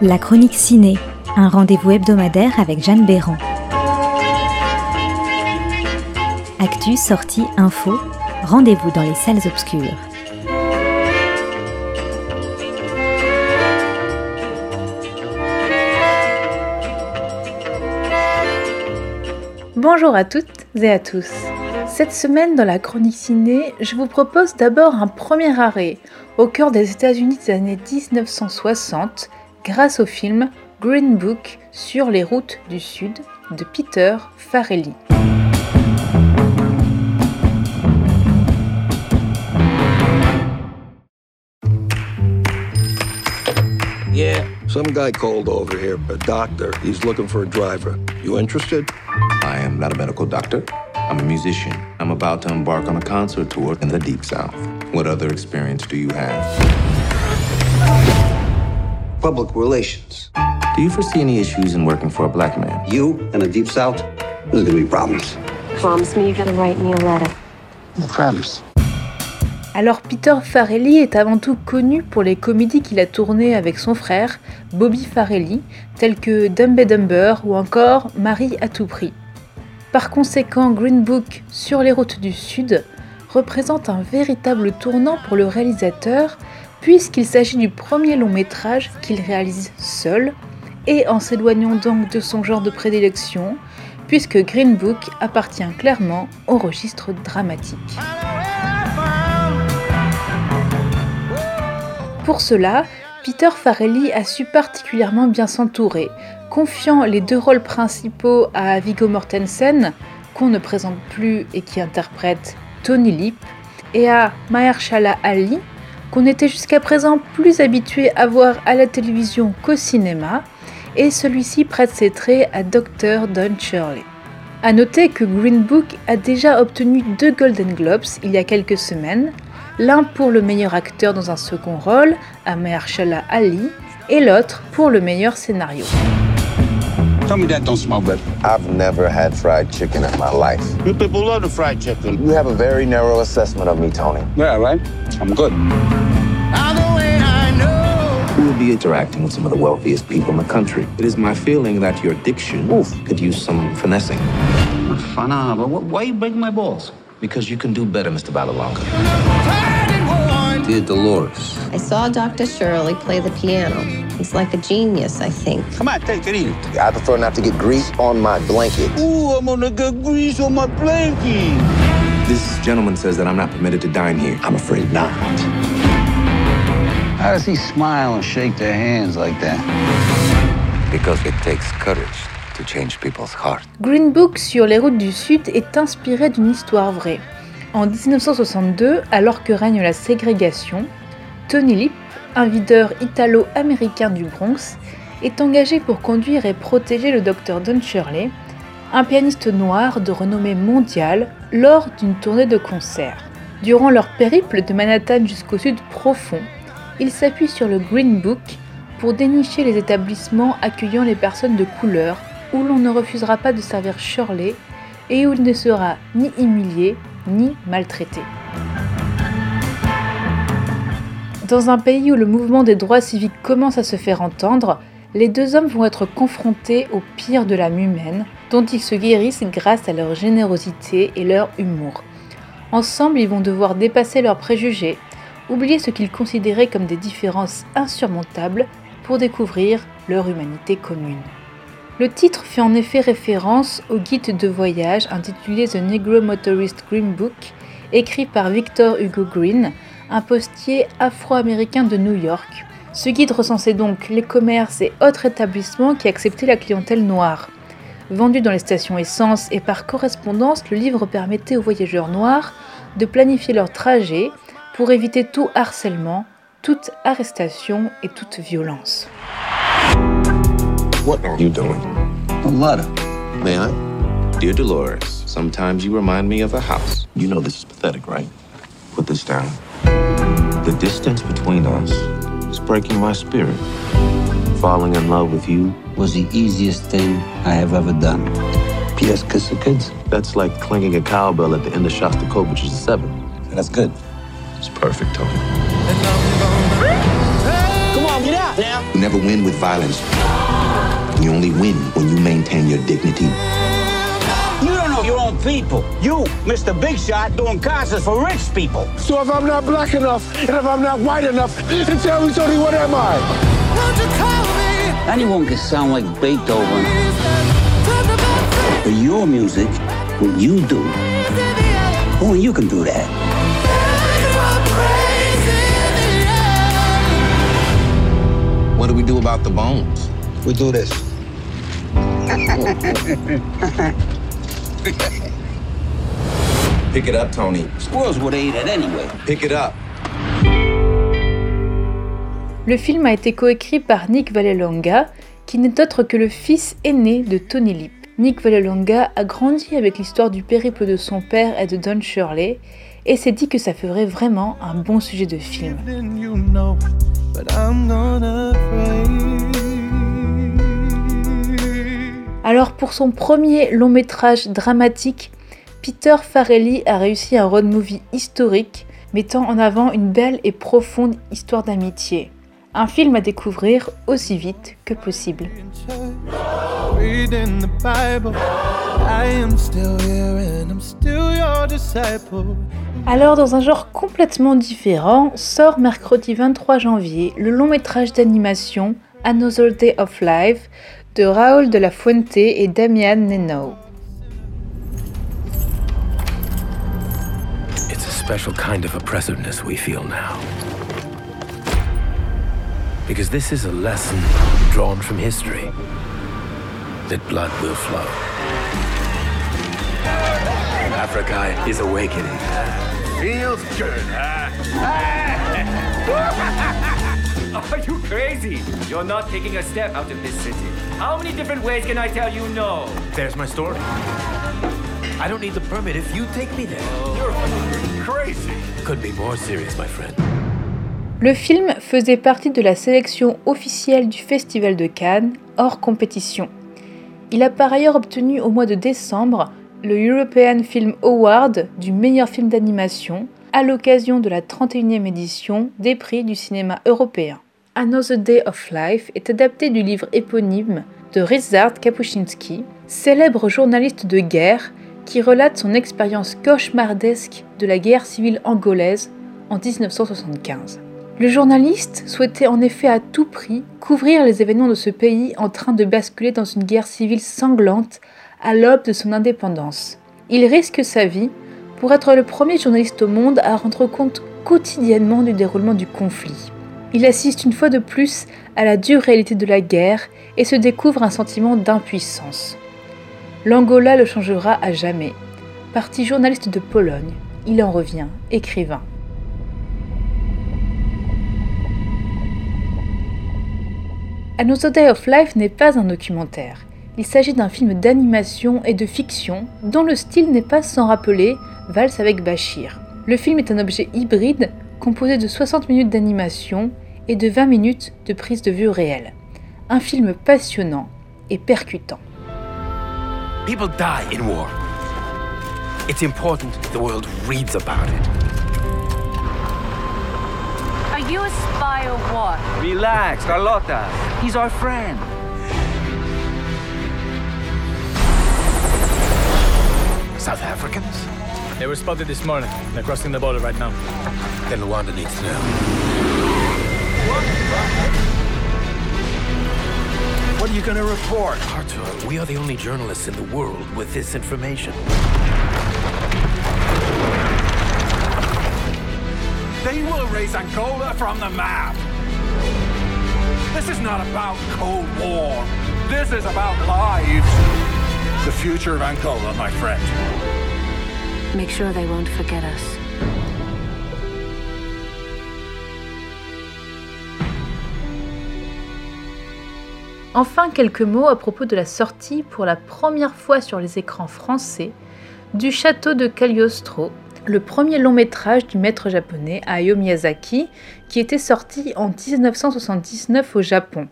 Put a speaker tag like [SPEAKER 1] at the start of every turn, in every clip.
[SPEAKER 1] La chronique ciné, un rendez-vous hebdomadaire avec Jeanne Béran. Actu, sortie, info, rendez-vous dans les salles obscures.
[SPEAKER 2] Bonjour à toutes et à tous. Cette semaine dans la chronique ciné, je vous propose d'abord un premier arrêt au cœur des États-Unis des années 1960 grâce au film Green Book sur les routes du Sud de Peter Farrelly.
[SPEAKER 3] Yeah. Some guy called over here, a doctor. He's looking for a driver. You interested?
[SPEAKER 4] I am not a medical doctor. I'm a musician. I'm about to embark on a concert tour in the Deep South. What other experience do you have?
[SPEAKER 5] Public relations.
[SPEAKER 4] Do you foresee any issues in working for a black man?
[SPEAKER 5] You the Deep South, there's gonna be problems.
[SPEAKER 6] Promise me you're gonna write me a letter.
[SPEAKER 5] No problems.
[SPEAKER 2] Alors Peter Farrelly est avant tout connu pour les comédies qu'il a tournées avec son frère, Bobby Farrelly, telles que Dumb and Dumber ou encore Marie à tout prix. Par conséquent, Green Book sur les routes du Sud représente un véritable tournant pour le réalisateur puisqu'il s'agit du premier long métrage qu'il réalise seul et en s'éloignant donc de son genre de prédilection puisque Green Book appartient clairement au registre dramatique. Pour cela, Peter Farrelly a su particulièrement bien s'entourer, confiant les deux rôles principaux à Viggo Mortensen, qu'on ne présente plus et qui interprète Tony Lip, et à Mahershala Ali, qu'on était jusqu'à présent plus habitué à voir à la télévision qu'au cinéma, et celui-ci prête ses traits à Dr. Don Shirley. A noter que Green Book a déjà obtenu deux Golden Globes il y a quelques semaines, l'un pour le meilleur acteur dans un second rôle, à Mahershala Ali, et l'autre pour le meilleur scénario.
[SPEAKER 5] Tell me that don't smell good.
[SPEAKER 4] I've never had fried chicken in my life.
[SPEAKER 5] You people love the fried chicken.
[SPEAKER 4] You have a very narrow assessment of me, Tony.
[SPEAKER 5] Yeah, right? I'm good.
[SPEAKER 4] You will be interacting with some of the wealthiest people in the country. It is my feeling that your diction oof, could use some finessing.
[SPEAKER 5] Fun, uh, but wh- why you breaking my balls?
[SPEAKER 4] Because you can do better, Mr. Balalonga. Dear Dolores,
[SPEAKER 6] I saw Dr. Shirley play the piano. He's like a genius, I think.
[SPEAKER 5] Come on, take it easy.
[SPEAKER 4] I prefer not to get grease on my blanket.
[SPEAKER 5] Ooh, I'm gonna get grease on my blanket.
[SPEAKER 4] This gentleman says that I'm not permitted to dine here.
[SPEAKER 5] I'm afraid not. How does he smile and shake their hands like that?
[SPEAKER 4] Because it takes courage to change people's hearts.
[SPEAKER 2] Green Book sur les routes du Sud est inspiré d'une histoire vraie. En 1962, alors que règne la ségrégation, Tony Lip, un videur italo-américain du Bronx, est engagé pour conduire et protéger le docteur Don Shirley, un pianiste noir de renommée mondiale, lors d'une tournée de concert. Durant leur périple de Manhattan jusqu'au sud profond, ils s'appuient sur le Green Book pour dénicher les établissements accueillant les personnes de couleur où l'on ne refusera pas de servir Shirley et où il ne sera ni humilié ni maltraité. Dans un pays où le mouvement des droits civiques commence à se faire entendre, les deux hommes vont être confrontés au pire de l'âme humaine, dont ils se guérissent grâce à leur générosité et leur humour. Ensemble, ils vont devoir dépasser leurs préjugés, oublier ce qu'ils considéraient comme des différences insurmontables pour découvrir leur humanité commune. Le titre fait en effet référence au guide de voyage intitulé The Negro Motorist Green Book, écrit par Victor Hugo Green, un postier afro-américain de New York. Ce guide recensait donc les commerces et autres établissements qui acceptaient la clientèle noire. Vendu dans les stations essence et par correspondance, le livre permettait aux voyageurs noirs de planifier leur trajet pour éviter tout harcèlement, toute arrestation et toute violence.
[SPEAKER 4] What are you doing?
[SPEAKER 5] A letter.
[SPEAKER 4] May I? Dear Dolores, sometimes you remind me of a house. You know this is pathetic, right? Put this down. The distance between us is breaking my spirit. Falling in love with you,
[SPEAKER 5] Was the easiest thing I have ever done. P.S. Kiss the kids.
[SPEAKER 4] that's like clanging a cowbell at the end of Shostakovich's Seven.
[SPEAKER 5] That's good.
[SPEAKER 4] It's perfect, Tony.
[SPEAKER 5] Come on, get out now.
[SPEAKER 4] You never win with violence. You only win when you maintain your dignity.
[SPEAKER 7] You don't know your own people. You, Mr. Big Shot, doing concerts for rich people.
[SPEAKER 8] So if I'm not black enough, and if I'm not white enough, then tell me, Tony, what am I?
[SPEAKER 5] Anyone can sound like Beethoven. But your music, what you do, only you can do that.
[SPEAKER 4] What do we do about the bones?
[SPEAKER 3] We do this. Oh.
[SPEAKER 4] Pick it up, Tony.
[SPEAKER 5] Squirrels would have ate it anyway.
[SPEAKER 4] Pick it up.
[SPEAKER 2] Le film a été coécrit par Nick Vallelonga, qui n'est autre que le fils aîné de Tony Lip. Nick Vallelonga a grandi avec l'histoire du périple de son père et de Don Shirley, et s'est dit que ça ferait vraiment un bon sujet de film. Alors pour son premier long métrage dramatique, Peter Farrelly a réussi un road movie historique mettant en avant une belle et profonde histoire d'amitié. Un film à découvrir aussi vite que possible. Alors dans un genre complètement différent, sort mercredi 23 janvier le long métrage d'animation Another Day of Life de Raoul de la Fuente et Damian Neno.
[SPEAKER 9] It's a special kind of oppressiveness we feel now. Because this is a lesson drawn from history that blood will flow. Africa is awakening. Feels good, huh?
[SPEAKER 10] Are you crazy? You're not taking a step out of this city. How many different ways can I tell you no?
[SPEAKER 9] There's my story. I don't need the permit if you take me there.
[SPEAKER 10] You're crazy.
[SPEAKER 9] Could be more serious, my friend.
[SPEAKER 2] Le film faisait partie de la sélection officielle du Festival de Cannes, hors compétition. Il a par ailleurs obtenu au mois de décembre le European Film Award du meilleur film d'animation à l'occasion de la 31e édition des prix du cinéma européen. Another Day of Life est adapté du livre éponyme de Ryszard Kapuscinski, célèbre journaliste de guerre qui relate son expérience cauchemardesque de la guerre civile angolaise en 1975. Le journaliste souhaitait en effet à tout prix couvrir les événements de ce pays en train de basculer dans une guerre civile sanglante à l'aube de son indépendance. Il risque sa vie pour être le premier journaliste au monde à rendre compte quotidiennement du déroulement du conflit. Il assiste une fois de plus à la dure réalité de la guerre et se découvre un sentiment d'impuissance. L'Angola le changera à jamais. Parti journaliste de Pologne, il en revient écrivain. Another Day of Life n'est pas un documentaire. Il s'agit d'un film d'animation et de fiction dont le style n'est pas sans rappeler Valse avec Bachir. Le film est un objet hybride composé de 60 minutes d'animation et de 20 minutes de prise de vue réelle. Un film passionnant et percutant.
[SPEAKER 9] People die in war. It's important the world reads about it.
[SPEAKER 11] Are you a spy or what?
[SPEAKER 10] Relax, Carlota. He's our friend.
[SPEAKER 9] South Africans?
[SPEAKER 12] They were spotted this morning. They're crossing the border right now.
[SPEAKER 9] Then Luanda needs to know.
[SPEAKER 12] What are you gonna report?
[SPEAKER 9] Arthur, we are the only journalists in the world with this information.
[SPEAKER 12] They will erase Angola from the map. This is not about Cold War. This is about lives. The future of Angola, my friend.
[SPEAKER 11] Make sure they won't forget us.
[SPEAKER 2] Enfin, quelques mots à propos de la sortie pour la première fois sur les écrans français du château de Cagliostro, le premier long métrage du maître japonais Hayao Miyazaki, qui était sorti en 1979 au Japon.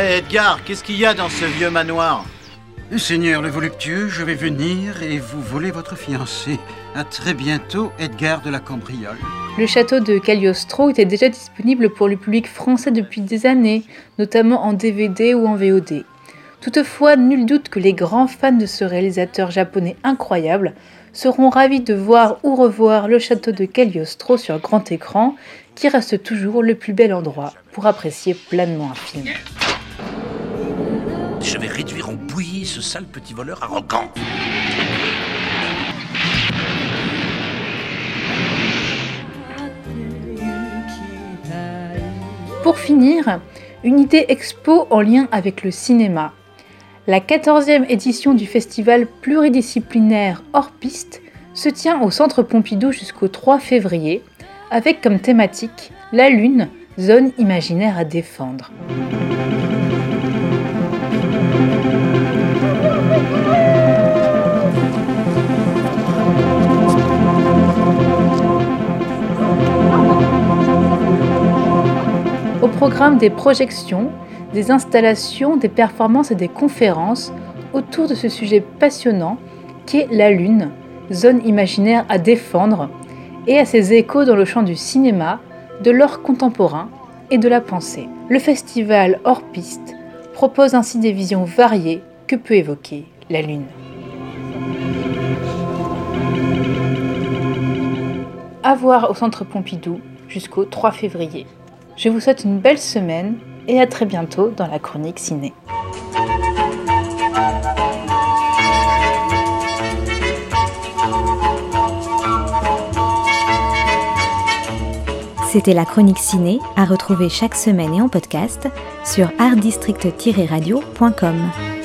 [SPEAKER 13] Hé Edgar, qu'est-ce qu'il y a dans ce vieux manoir
[SPEAKER 14] Seigneur le voluptueux, je vais venir et vous voler votre fiancée. À très bientôt, Edgar de la Cambriole.
[SPEAKER 2] Le château de Cagliostro était déjà disponible pour le public français depuis des années, notamment en DVD ou en VOD. Toutefois, nul doute que les grands fans de ce réalisateur japonais incroyable seront ravis de voir ou revoir le château de Cagliostro sur grand écran, qui reste toujours le plus bel endroit pour apprécier pleinement un film.
[SPEAKER 15] Je vais réduire en bouillie ce sale petit voleur arrogant.
[SPEAKER 2] Pour finir, une idée expo en lien avec le cinéma. La 14e édition du festival pluridisciplinaire hors piste se tient au Centre Pompidou jusqu'au 3 février, avec comme thématique la Lune, zone imaginaire à défendre. Programme des projections, des installations, des performances et des conférences autour de ce sujet passionnant qu'est la Lune, zone imaginaire à défendre, et à ses échos dans le champ du cinéma, de l'art contemporain et de la pensée. Le festival hors piste propose ainsi des visions variées que peut évoquer la Lune. À voir au Centre Pompidou jusqu'au 3 février. Je vous souhaite une belle semaine et à très bientôt dans la chronique ciné.
[SPEAKER 1] C'était la chronique ciné à retrouver chaque semaine et en podcast sur artdistrict-radio.com.